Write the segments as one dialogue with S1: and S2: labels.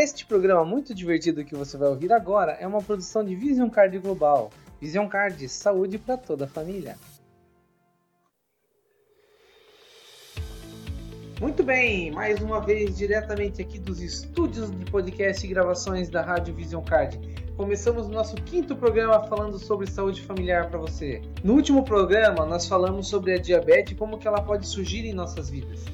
S1: Este programa muito divertido que você vai ouvir agora é uma produção de Vision Card Global. Vision Card, saúde para toda a família. Muito bem, mais uma vez diretamente aqui dos estúdios de podcast e gravações da Rádio Vision Card. Começamos nosso quinto programa falando sobre saúde familiar para você. No último programa, nós falamos sobre a diabetes e como que ela pode surgir em nossas vidas.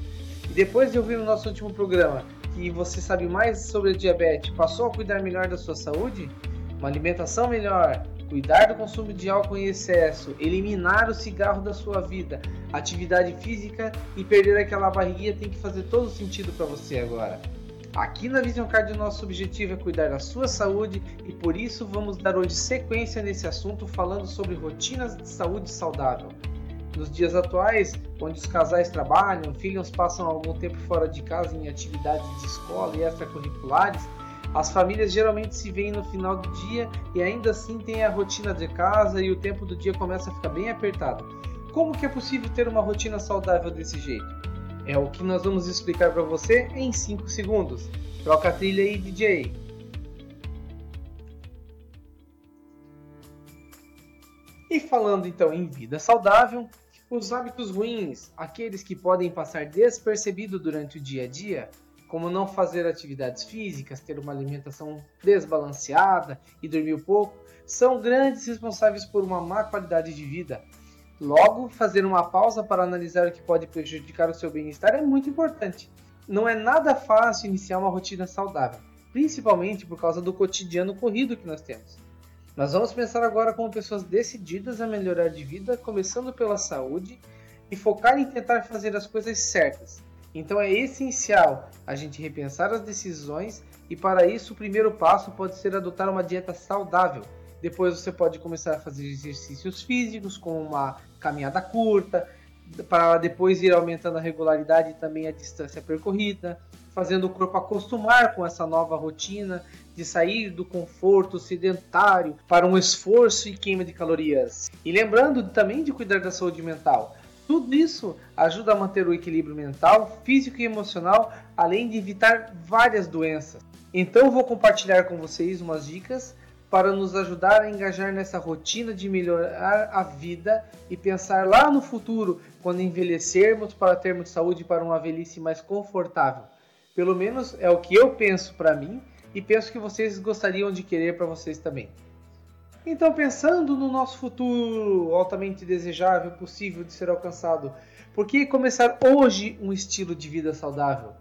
S1: E depois de ouvir o nosso último programa, que você sabe mais sobre a diabetes, passou a cuidar melhor da sua saúde? Uma alimentação melhor, cuidar do consumo de álcool em excesso, eliminar o cigarro da sua vida, atividade física e perder aquela barriguinha tem que fazer todo sentido para você agora. Aqui na Vision Card o nosso objetivo é cuidar da sua saúde e por isso vamos dar hoje sequência nesse assunto falando sobre rotinas de saúde saudável. Nos dias atuais, onde os casais trabalham, filhos passam algum tempo fora de casa em atividades de escola e extracurriculares, as famílias geralmente se veem no final do dia e ainda assim tem a rotina de casa e o tempo do dia começa a ficar bem apertado. Como que é possível ter uma rotina saudável desse jeito? É o que nós vamos explicar para você em 5 segundos. Troca a trilha aí, DJ. E falando então em vida saudável, os hábitos ruins, aqueles que podem passar despercebido durante o dia a dia, como não fazer atividades físicas, ter uma alimentação desbalanceada e dormir pouco, são grandes responsáveis por uma má qualidade de vida. Logo, fazer uma pausa para analisar o que pode prejudicar o seu bem-estar é muito importante. Não é nada fácil iniciar uma rotina saudável, principalmente por causa do cotidiano corrido que nós temos. Nós vamos pensar agora como pessoas decididas a melhorar de vida, começando pela saúde e focar em tentar fazer as coisas certas. Então é essencial a gente repensar as decisões e para isso o primeiro passo pode ser adotar uma dieta saudável. Depois você pode começar a fazer exercícios físicos, como uma caminhada curta, para depois ir aumentando a regularidade e também a distância percorrida, fazendo o corpo acostumar com essa nova rotina de sair do conforto sedentário para um esforço e queima de calorias. E lembrando também de cuidar da saúde mental. Tudo isso ajuda a manter o equilíbrio mental, físico e emocional, além de evitar várias doenças. Então vou compartilhar com vocês umas dicas para nos ajudar a engajar nessa rotina de melhorar a vida e pensar lá no futuro, quando envelhecermos, para termos saúde para uma velhice mais confortável. Pelo menos é o que eu penso para mim e penso que vocês gostariam de querer para vocês também. Então, pensando no nosso futuro altamente desejável, possível de ser alcançado, por que começar hoje um estilo de vida saudável?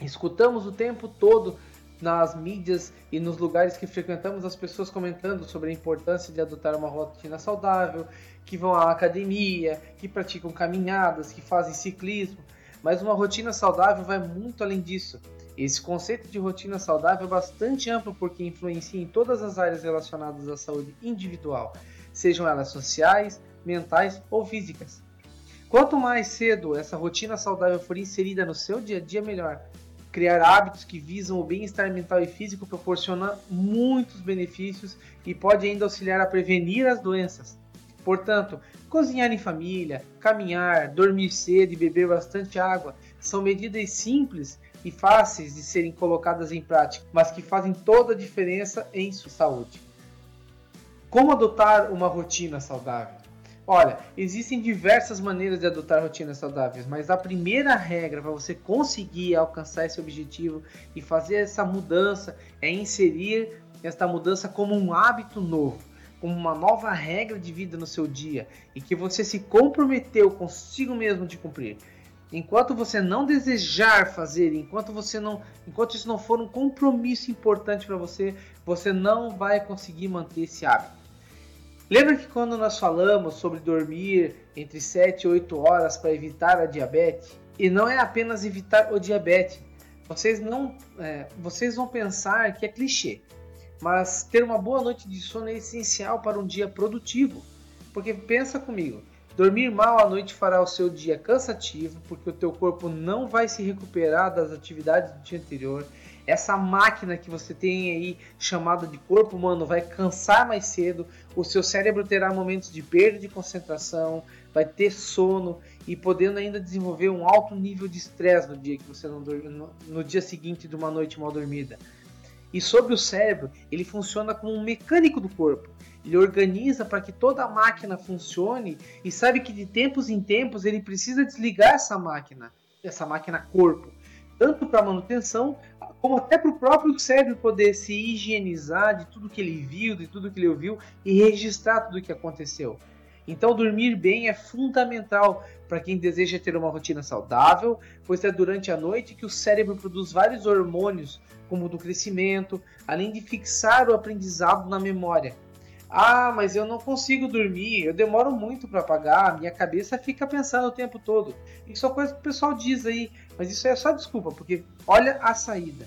S1: Escutamos o tempo todo nas mídias e nos lugares que frequentamos as pessoas comentando sobre a importância de adotar uma rotina saudável, que vão à academia, que praticam caminhadas, que fazem ciclismo, mas uma rotina saudável vai muito além disso. Esse conceito de rotina saudável é bastante amplo porque influencia em todas as áreas relacionadas à saúde individual, sejam elas sociais, mentais ou físicas. Quanto mais cedo essa rotina saudável for inserida no seu dia a dia, melhor. Criar hábitos que visam o bem-estar mental e físico proporciona muitos benefícios e pode ainda auxiliar a prevenir as doenças. Portanto, cozinhar em família, caminhar, dormir cedo e beber bastante água são medidas simples e fáceis de serem colocadas em prática, mas que fazem toda a diferença em sua saúde. Como adotar uma rotina saudável? Olha, existem diversas maneiras de adotar rotinas saudáveis, mas a primeira regra para você conseguir alcançar esse objetivo e fazer essa mudança é inserir esta mudança como um hábito novo, como uma nova regra de vida no seu dia e que você se comprometeu consigo mesmo de cumprir. Enquanto você não desejar fazer, enquanto você não, enquanto isso não for um compromisso importante para você, você não vai conseguir manter esse hábito. Lembra que quando nós falamos sobre dormir entre 7 e 8 horas para evitar a diabetes? E não é apenas evitar o diabetes. Vocês não, é, vocês vão pensar que é clichê, mas ter uma boa noite de sono é essencial para um dia produtivo. Porque pensa comigo, Dormir mal à noite fará o seu dia cansativo, porque o teu corpo não vai se recuperar das atividades do dia anterior. Essa máquina que você tem aí chamada de corpo humano vai cansar mais cedo. O seu cérebro terá momentos de perda de concentração, vai ter sono e podendo ainda desenvolver um alto nível de estresse no dia que você não dorme, no, no dia seguinte de uma noite mal dormida. E sobre o cérebro, ele funciona como um mecânico do corpo. Ele organiza para que toda a máquina funcione e sabe que de tempos em tempos ele precisa desligar essa máquina, essa máquina corpo, tanto para manutenção como até para o próprio cérebro poder se higienizar de tudo que ele viu, de tudo que ele ouviu e registrar tudo o que aconteceu. Então, dormir bem é fundamental para quem deseja ter uma rotina saudável, pois é durante a noite que o cérebro produz vários hormônios, como o do crescimento, além de fixar o aprendizado na memória. Ah, mas eu não consigo dormir, eu demoro muito para apagar, minha cabeça fica pensando o tempo todo. Isso é coisa que o pessoal diz aí, mas isso é só desculpa, porque olha a saída.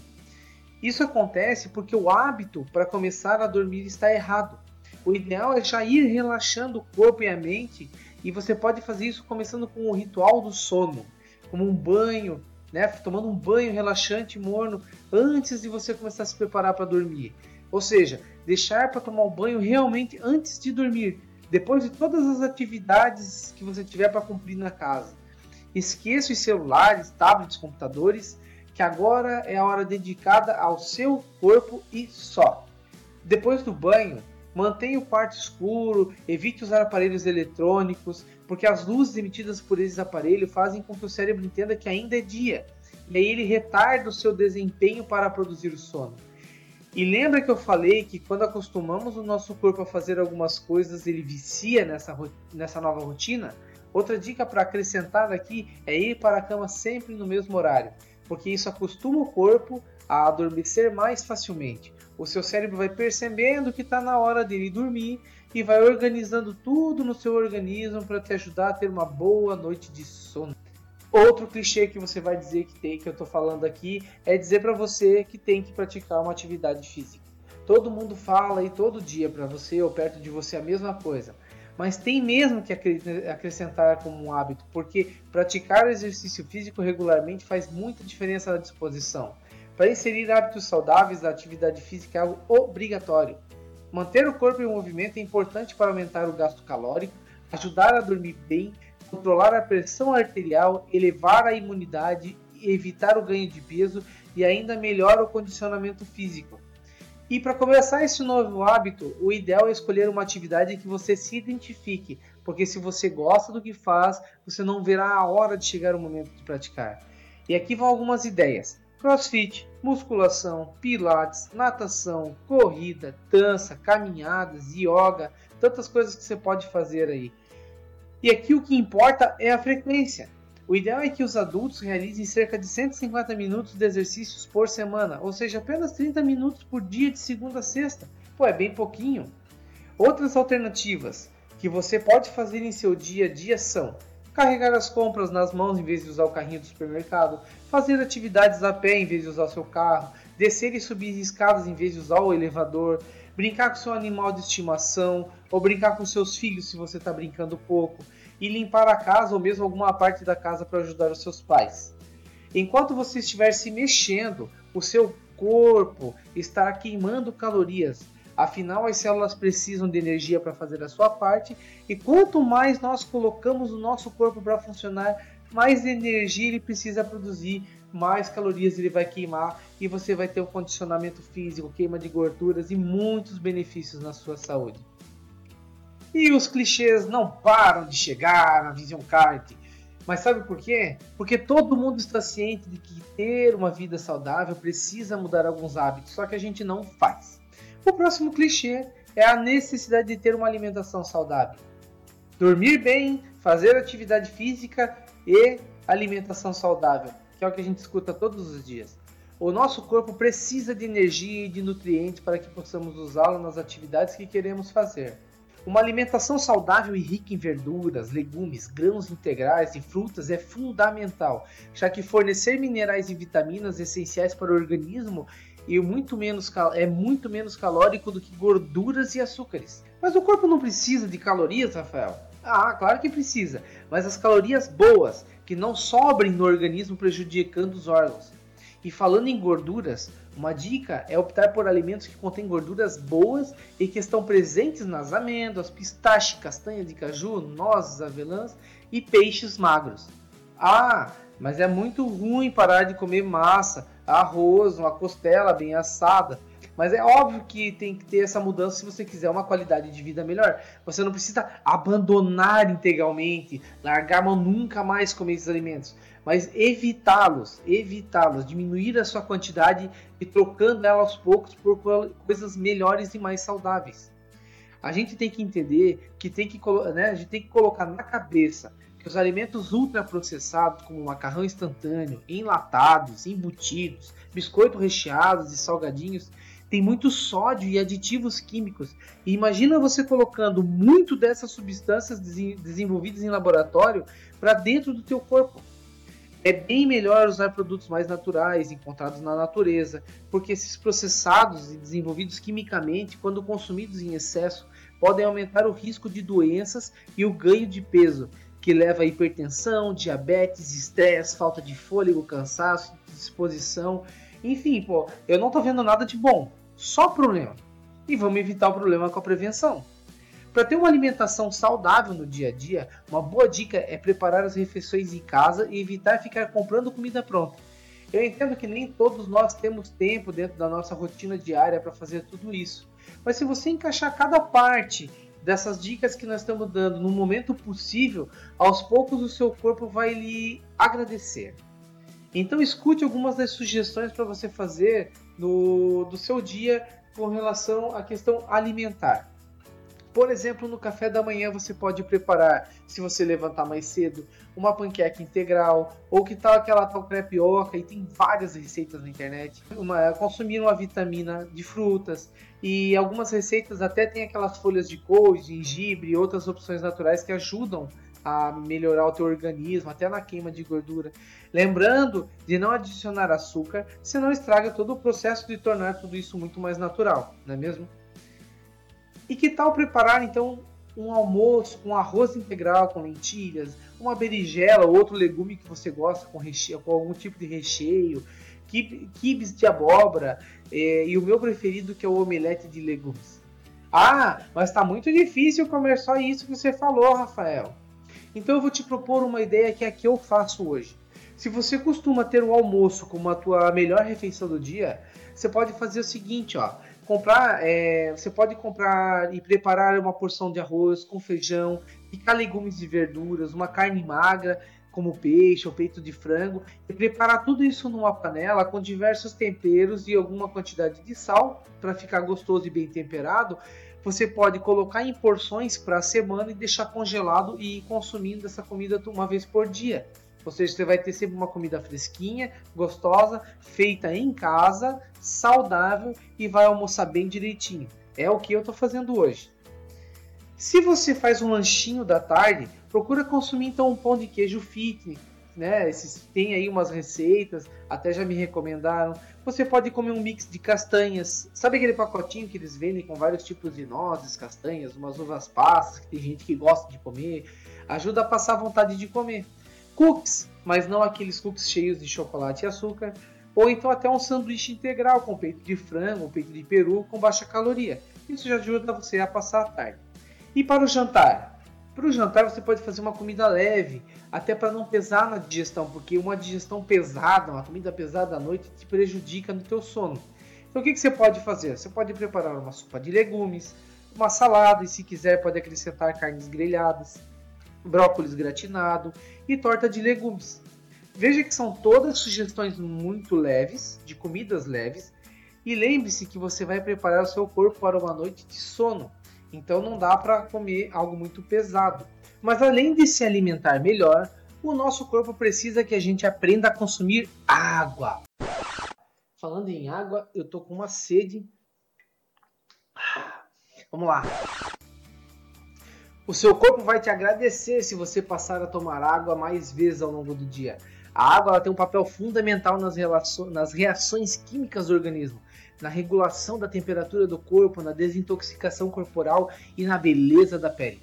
S1: Isso acontece porque o hábito para começar a dormir está errado. O ideal é já ir relaxando o corpo e a mente, e você pode fazer isso começando com o ritual do sono, como um banho, né, tomando um banho relaxante morno antes de você começar a se preparar para dormir. Ou seja, deixar para tomar o banho realmente antes de dormir, depois de todas as atividades que você tiver para cumprir na casa. Esqueça os celulares, tablets, computadores, que agora é a hora dedicada ao seu corpo e só. Depois do banho, Mantenha o quarto escuro, evite usar aparelhos eletrônicos, porque as luzes emitidas por esses aparelhos fazem com que o cérebro entenda que ainda é dia, e aí ele retarda o seu desempenho para produzir o sono. E lembra que eu falei que quando acostumamos o nosso corpo a fazer algumas coisas, ele vicia nessa, nessa nova rotina? Outra dica para acrescentar aqui é ir para a cama sempre no mesmo horário, porque isso acostuma o corpo a adormecer mais facilmente o seu cérebro vai percebendo que está na hora dele dormir e vai organizando tudo no seu organismo para te ajudar a ter uma boa noite de sono. Outro clichê que você vai dizer que tem, que eu estou falando aqui, é dizer para você que tem que praticar uma atividade física. Todo mundo fala aí todo dia para você ou perto de você a mesma coisa. Mas tem mesmo que acrescentar como um hábito, porque praticar o exercício físico regularmente faz muita diferença na disposição. Para inserir hábitos saudáveis, a atividade física é algo obrigatório. Manter o corpo em movimento é importante para aumentar o gasto calórico, ajudar a dormir bem, controlar a pressão arterial, elevar a imunidade, evitar o ganho de peso e ainda melhora o condicionamento físico. E para começar esse novo hábito, o ideal é escolher uma atividade que você se identifique, porque se você gosta do que faz, você não verá a hora de chegar o momento de praticar. E aqui vão algumas ideias crossfit, musculação, pilates, natação, corrida, dança, caminhadas, yoga, tantas coisas que você pode fazer aí. E aqui o que importa é a frequência. O ideal é que os adultos realizem cerca de 150 minutos de exercícios por semana, ou seja, apenas 30 minutos por dia de segunda a sexta. Pô, é bem pouquinho. Outras alternativas que você pode fazer em seu dia a dia são carregar as compras nas mãos em vez de usar o carrinho do supermercado, fazer atividades a pé em vez de usar seu carro, descer e subir escadas em vez de usar o elevador, brincar com seu animal de estimação ou brincar com seus filhos se você está brincando pouco, e limpar a casa ou mesmo alguma parte da casa para ajudar os seus pais. Enquanto você estiver se mexendo, o seu corpo estará queimando calorias, Afinal, as células precisam de energia para fazer a sua parte, e quanto mais nós colocamos o nosso corpo para funcionar, mais energia ele precisa produzir, mais calorias ele vai queimar e você vai ter um condicionamento físico, queima de gorduras e muitos benefícios na sua saúde. E os clichês não param de chegar na Vision Card. Mas sabe por quê? Porque todo mundo está ciente de que ter uma vida saudável precisa mudar alguns hábitos, só que a gente não faz. O próximo clichê é a necessidade de ter uma alimentação saudável. Dormir bem, fazer atividade física e alimentação saudável, que é o que a gente escuta todos os dias. O nosso corpo precisa de energia e de nutrientes para que possamos usá-lo nas atividades que queremos fazer. Uma alimentação saudável e rica em verduras, legumes, grãos integrais e frutas é fundamental, já que fornecer minerais e vitaminas essenciais para o organismo e muito menos, é muito menos calórico do que gorduras e açúcares. Mas o corpo não precisa de calorias, Rafael? Ah, claro que precisa, mas as calorias boas, que não sobrem no organismo prejudicando os órgãos. E falando em gorduras, uma dica é optar por alimentos que contêm gorduras boas e que estão presentes nas amêndoas, pistache, castanha de caju, nozes, avelãs e peixes magros. Ah, mas é muito ruim parar de comer massa, arroz, uma costela bem assada. Mas é óbvio que tem que ter essa mudança se você quiser uma qualidade de vida melhor. Você não precisa abandonar integralmente, largar mão nunca mais comer esses alimentos mas evitá-los, evitá-los, diminuir a sua quantidade e trocando ela aos poucos por coisas melhores e mais saudáveis. A gente tem que entender que tem que, né, a gente tem que colocar na cabeça que os alimentos ultraprocessados, como macarrão instantâneo, enlatados, embutidos, biscoitos recheados e salgadinhos, tem muito sódio e aditivos químicos. E imagina você colocando muito dessas substâncias desenvolvidas em laboratório para dentro do teu corpo. É bem melhor usar produtos mais naturais, encontrados na natureza, porque esses processados e desenvolvidos quimicamente, quando consumidos em excesso, podem aumentar o risco de doenças e o ganho de peso, que leva a hipertensão, diabetes, estresse, falta de fôlego, cansaço, disposição. Enfim, pô, eu não tô vendo nada de bom, só problema. E vamos evitar o problema com a prevenção. Para ter uma alimentação saudável no dia a dia, uma boa dica é preparar as refeições em casa e evitar ficar comprando comida pronta. Eu entendo que nem todos nós temos tempo dentro da nossa rotina diária para fazer tudo isso, mas se você encaixar cada parte dessas dicas que nós estamos dando no momento possível, aos poucos o seu corpo vai lhe agradecer. Então escute algumas das sugestões para você fazer no do seu dia com relação à questão alimentar. Por exemplo, no café da manhã você pode preparar, se você levantar mais cedo, uma panqueca integral, ou que tal aquela tal crepioca, e tem várias receitas na internet. Uma, consumir uma vitamina de frutas, e algumas receitas até tem aquelas folhas de couve, gengibre e outras opções naturais que ajudam a melhorar o teu organismo, até na queima de gordura. Lembrando de não adicionar açúcar, senão estraga todo o processo de tornar tudo isso muito mais natural, não é mesmo? E que tal preparar então um almoço com arroz integral com lentilhas, uma berinjela ou outro legume que você gosta com recheio, com algum tipo de recheio, quibes de abóbora é, e o meu preferido que é o omelete de legumes. Ah, mas está muito difícil comer só isso que você falou, Rafael. Então eu vou te propor uma ideia que é a que eu faço hoje. Se você costuma ter o almoço como a tua melhor refeição do dia, você pode fazer o seguinte, ó comprar, é, você pode comprar e preparar uma porção de arroz com feijão, picar legumes e verduras, uma carne magra, como peixe ou peito de frango, e preparar tudo isso numa panela com diversos temperos e alguma quantidade de sal para ficar gostoso e bem temperado. Você pode colocar em porções para a semana e deixar congelado e ir consumindo essa comida uma vez por dia. Ou seja, você vai ter sempre uma comida fresquinha, gostosa, feita em casa, saudável e vai almoçar bem direitinho. É o que eu estou fazendo hoje. Se você faz um lanchinho da tarde, procura consumir então um pão de queijo fitness, né? Esses, tem aí umas receitas, até já me recomendaram. Você pode comer um mix de castanhas. Sabe aquele pacotinho que eles vendem com vários tipos de nozes, castanhas, umas uvas passas, que tem gente que gosta de comer. Ajuda a passar vontade de comer cookies, mas não aqueles cookies cheios de chocolate e açúcar, ou então até um sanduíche integral com peito de frango peito de peru com baixa caloria. Isso já ajuda você a passar a tarde. E para o jantar? Para o jantar você pode fazer uma comida leve, até para não pesar na digestão, porque uma digestão pesada, uma comida pesada à noite te prejudica no teu sono. Então o que, que você pode fazer? Você pode preparar uma sopa de legumes, uma salada e se quiser pode acrescentar carnes grelhadas brócolis gratinado e torta de legumes. Veja que são todas sugestões muito leves, de comidas leves, e lembre-se que você vai preparar o seu corpo para uma noite de sono, então não dá para comer algo muito pesado. Mas além de se alimentar melhor, o nosso corpo precisa que a gente aprenda a consumir água. Falando em água, eu tô com uma sede. Vamos lá. O seu corpo vai te agradecer se você passar a tomar água mais vezes ao longo do dia. A água tem um papel fundamental nas, nas reações químicas do organismo, na regulação da temperatura do corpo, na desintoxicação corporal e na beleza da pele.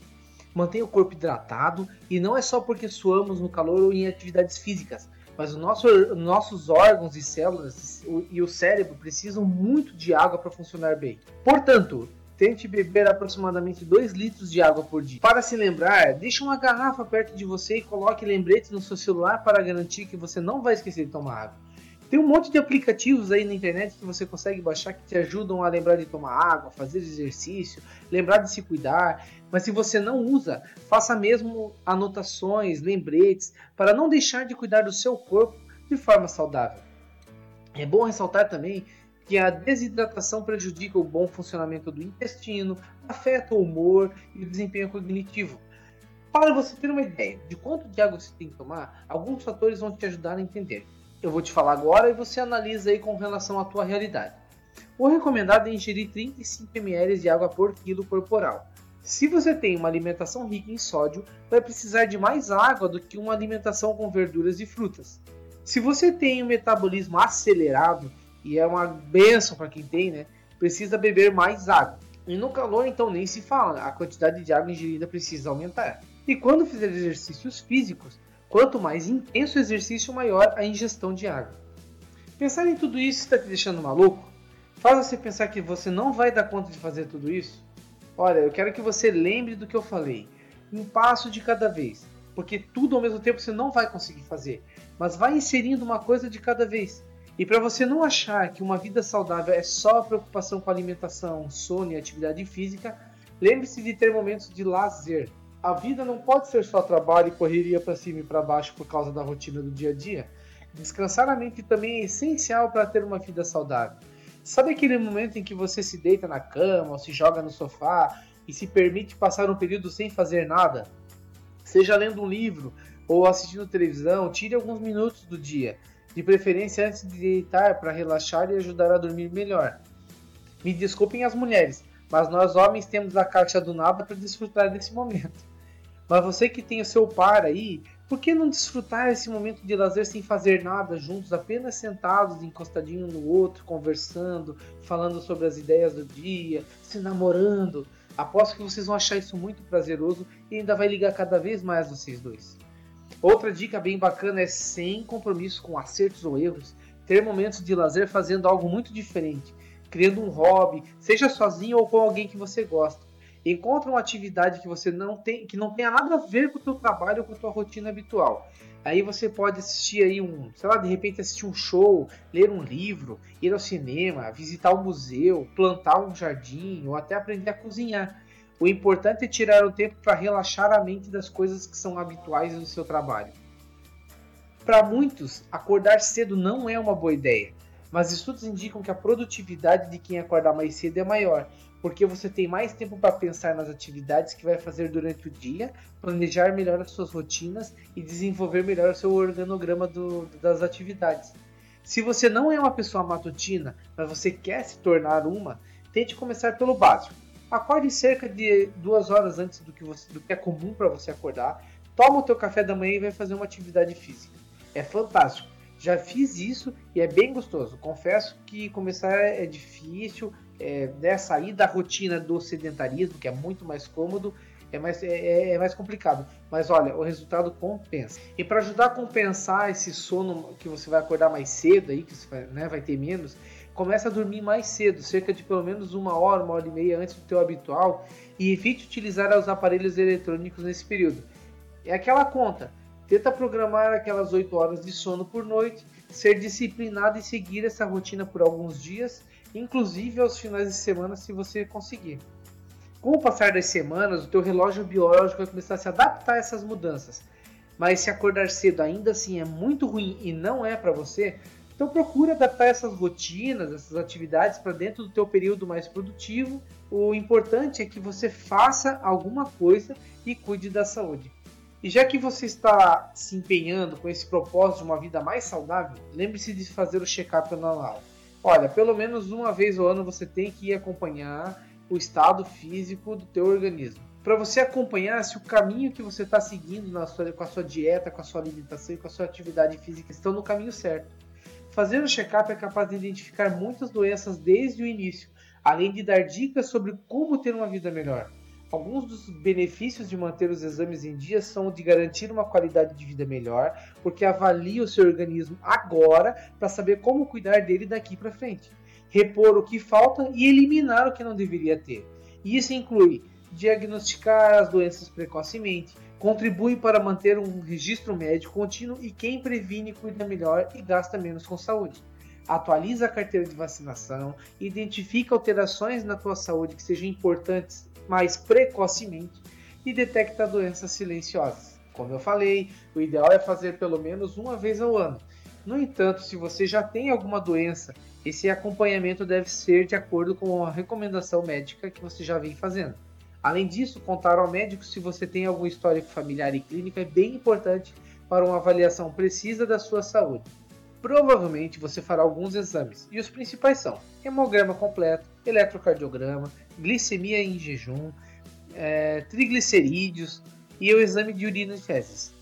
S1: Mantenha o corpo hidratado e não é só porque suamos no calor ou em atividades físicas, mas nosso, nossos órgãos e células e o cérebro precisam muito de água para funcionar bem. Portanto, tente beber aproximadamente 2 litros de água por dia. Para se lembrar, deixe uma garrafa perto de você e coloque lembretes no seu celular para garantir que você não vai esquecer de tomar água. Tem um monte de aplicativos aí na internet que você consegue baixar que te ajudam a lembrar de tomar água, fazer exercício, lembrar de se cuidar. Mas se você não usa, faça mesmo anotações, lembretes, para não deixar de cuidar do seu corpo de forma saudável. É bom ressaltar também que a desidratação prejudica o bom funcionamento do intestino, afeta o humor e o desempenho cognitivo. Para você ter uma ideia de quanto de água você tem que tomar, alguns fatores vão te ajudar a entender eu vou te falar agora e você analisa aí com relação à tua realidade. O recomendado é ingerir 35 ml de água por quilo corporal. Se você tem uma alimentação rica em sódio, vai precisar de mais água do que uma alimentação com verduras e frutas. Se você tem um metabolismo acelerado, e é uma benção para quem tem, né? Precisa beber mais água. E no calor, então, nem se fala, a quantidade de água ingerida precisa aumentar. E quando fizer exercícios físicos, Quanto mais intenso o exercício, maior a ingestão de água. Pensar em tudo isso está te deixando maluco? Faz você pensar que você não vai dar conta de fazer tudo isso? Olha, eu quero que você lembre do que eu falei. Um passo de cada vez. Porque tudo ao mesmo tempo você não vai conseguir fazer. Mas vai inserindo uma coisa de cada vez. E para você não achar que uma vida saudável é só preocupação com alimentação, sono e atividade física, lembre-se de ter momentos de lazer a vida não pode ser só trabalho e correria para cima e para baixo por causa da rotina do dia a dia. Descansar a mente também é essencial para ter uma vida saudável. Sabe aquele momento em que você se deita na cama ou se joga no sofá e se permite passar um período sem fazer nada? Seja lendo um livro ou assistindo televisão, tire alguns minutos do dia, de preferência antes de deitar para relaxar e ajudar a dormir melhor. Me desculpem as mulheres, mas nós homens temos a caixa do nada para desfrutar desse momento. Mas você que tem o seu par aí, por que não desfrutar esse momento de lazer sem fazer nada juntos, apenas sentados, encostadinho no outro, conversando, falando sobre as ideias do dia, se namorando? Aposto que vocês vão achar isso muito prazeroso e ainda vai ligar cada vez mais vocês dois. Outra dica bem bacana é sem compromisso com acertos ou erros, ter momentos de lazer fazendo algo muito diferente, criando um hobby, seja sozinho ou com alguém que você gosta encontra uma atividade que você não tem, que não tenha nada a ver com o teu trabalho ou com a tua rotina habitual. Aí você pode assistir aí um, sei lá, de repente assistir um show, ler um livro, ir ao cinema, visitar um museu, plantar um jardim ou até aprender a cozinhar. O importante é tirar o tempo para relaxar a mente das coisas que são habituais no seu trabalho. Para muitos, acordar cedo não é uma boa ideia, mas estudos indicam que a produtividade de quem acordar mais cedo é maior, porque você tem mais tempo para pensar nas atividades que vai fazer durante o dia, planejar melhor as suas rotinas e desenvolver melhor o seu organograma do, das atividades. Se você não é uma pessoa matutina, mas você quer se tornar uma, tente começar pelo básico. Acorde cerca de duas horas antes do que, você, do que é comum para você acordar, toma o teu café da manhã e vai fazer uma atividade física. É fantástico. Já fiz isso e é bem gostoso. Confesso que começar é difícil, é, né, sair da rotina do sedentarismo, que é muito mais cômodo, é mais, é, é, é mais complicado. Mas olha, o resultado compensa. E para ajudar a compensar esse sono que você vai acordar mais cedo, aí, que você vai, né, vai ter menos, começa a dormir mais cedo, cerca de pelo menos uma hora, uma hora e meia antes do teu habitual, e evite utilizar os aparelhos eletrônicos nesse período. É aquela conta. Tenta programar aquelas 8 horas de sono por noite, ser disciplinado e seguir essa rotina por alguns dias inclusive aos finais de semana se você conseguir. Com o passar das semanas, o teu relógio biológico vai começar a se adaptar a essas mudanças. Mas se acordar cedo ainda assim é muito ruim e não é para você, então procura adaptar essas rotinas, essas atividades para dentro do teu período mais produtivo. O importante é que você faça alguma coisa e cuide da saúde. E já que você está se empenhando com esse propósito de uma vida mais saudável, lembre-se de fazer o check-up anual. Olha, pelo menos uma vez ao ano você tem que ir acompanhar o estado físico do teu organismo. Para você acompanhar se o caminho que você está seguindo na sua, com a sua dieta, com a sua alimentação e com a sua atividade física estão no caminho certo. Fazer o check-up é capaz de identificar muitas doenças desde o início, além de dar dicas sobre como ter uma vida melhor. Alguns dos benefícios de manter os exames em dia são de garantir uma qualidade de vida melhor, porque avalia o seu organismo agora para saber como cuidar dele daqui para frente, repor o que falta e eliminar o que não deveria ter. Isso inclui diagnosticar as doenças precocemente, contribui para manter um registro médico contínuo e quem previne cuida melhor e gasta menos com saúde. Atualiza a carteira de vacinação, identifica alterações na tua saúde que sejam importantes mais precocemente e detecta doenças silenciosas. Como eu falei, o ideal é fazer pelo menos uma vez ao ano. No entanto, se você já tem alguma doença, esse acompanhamento deve ser de acordo com a recomendação médica que você já vem fazendo. Além disso, contar ao médico se você tem algum histórico familiar e clínico é bem importante para uma avaliação precisa da sua saúde. Provavelmente você fará alguns exames, e os principais são hemograma completo, eletrocardiograma, glicemia em jejum, é, triglicerídeos e o exame de urina e fezes.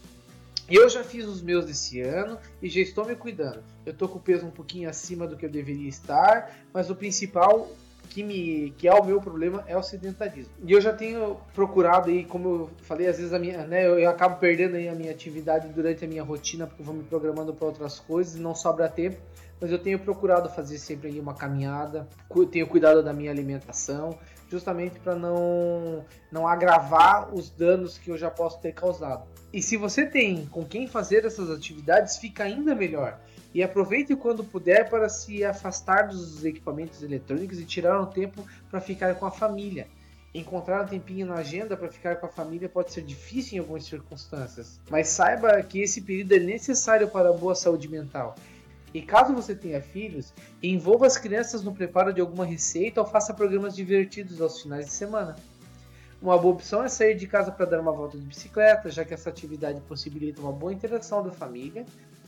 S1: Eu já fiz os meus desse ano e já estou me cuidando. Eu estou com o peso um pouquinho acima do que eu deveria estar, mas o principal que, me, que é o meu problema é o sedentarismo. E eu já tenho procurado aí, como eu falei, às vezes a minha, né, eu, eu acabo perdendo aí a minha atividade durante a minha rotina porque eu vou me programando para outras coisas e não sobra tempo mas eu tenho procurado fazer sempre aí uma caminhada, tenho cuidado da minha alimentação, justamente para não, não agravar os danos que eu já posso ter causado. E se você tem com quem fazer essas atividades, fica ainda melhor. E aproveite quando puder para se afastar dos equipamentos eletrônicos e tirar um tempo para ficar com a família. Encontrar um tempinho na agenda para ficar com a família pode ser difícil em algumas circunstâncias, mas saiba que esse período é necessário para a boa saúde mental e caso você tenha filhos, envolva as crianças no preparo de alguma receita ou faça programas divertidos aos finais de semana. Uma boa opção é sair de casa para dar uma volta de bicicleta, já que essa atividade possibilita uma boa interação da família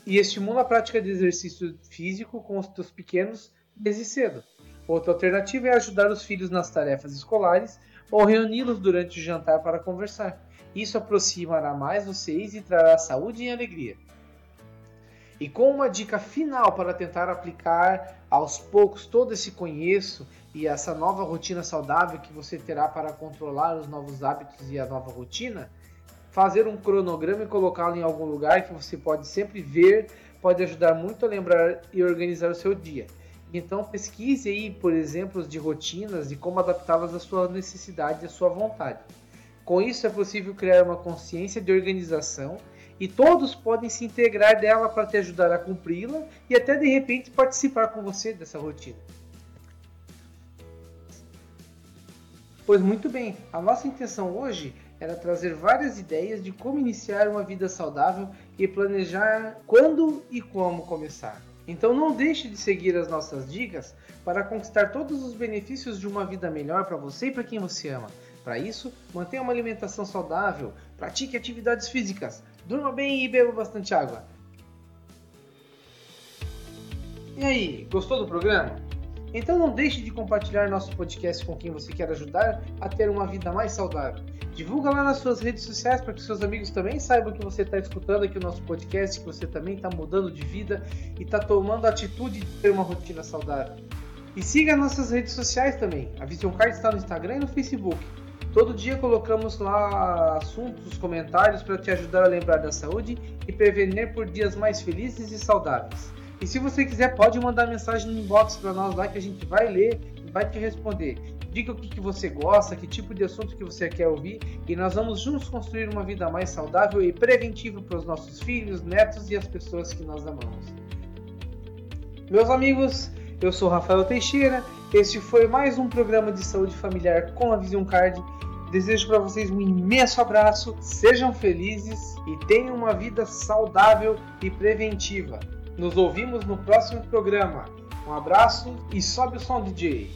S1: e estimula a prática de exercício físico com os teus pequenos desde cedo. Outra alternativa é ajudar os filhos nas tarefas escolares ou reuni-los durante o jantar para conversar. Isso aproximará mais vocês e trará saúde e alegria. E com uma dica final para tentar aplicar aos poucos todo esse conheço e essa nova rotina saudável que você terá para controlar os novos hábitos e a nova rotina, fazer um cronograma e colocá-lo em algum lugar que você pode sempre ver, pode ajudar muito a lembrar e organizar o seu dia. Então pesquise aí por exemplos de rotinas e como adaptá-las à sua necessidade e à sua vontade. Com isso é possível criar uma consciência de organização e todos podem se integrar dela para te ajudar a cumpri-la e até de repente participar com você dessa rotina. Pois muito bem, a nossa intenção hoje era trazer várias ideias de como iniciar uma vida saudável e planejar quando e como começar. Então não deixe de seguir as nossas dicas para conquistar todos os benefícios de uma vida melhor para você e para quem você ama. Para isso, mantenha uma alimentação saudável, pratique atividades físicas, Durma bem e beba bastante água. E aí, gostou do programa? Então não deixe de compartilhar nosso podcast com quem você quer ajudar a ter uma vida mais saudável. Divulga lá nas suas redes sociais para que seus amigos também saibam que você está escutando aqui o nosso podcast, que você também está mudando de vida e está tomando a atitude de ter uma rotina saudável. E siga nossas redes sociais também. A Vision Card está no Instagram e no Facebook. Todo dia colocamos lá assuntos, comentários para te ajudar a lembrar da saúde e prevenir por dias mais felizes e saudáveis. E se você quiser, pode mandar mensagem no inbox para nós lá que a gente vai ler e vai te responder. Diga o que, que você gosta, que tipo de assunto que você quer ouvir e nós vamos juntos construir uma vida mais saudável e preventiva para os nossos filhos, netos e as pessoas que nós amamos. Meus amigos, eu sou Rafael Teixeira. Este foi mais um programa de saúde familiar com a Vision Card. Desejo para vocês um imenso abraço, sejam felizes e tenham uma vida saudável e preventiva. Nos ouvimos no próximo programa. Um abraço e sobe o som, DJ.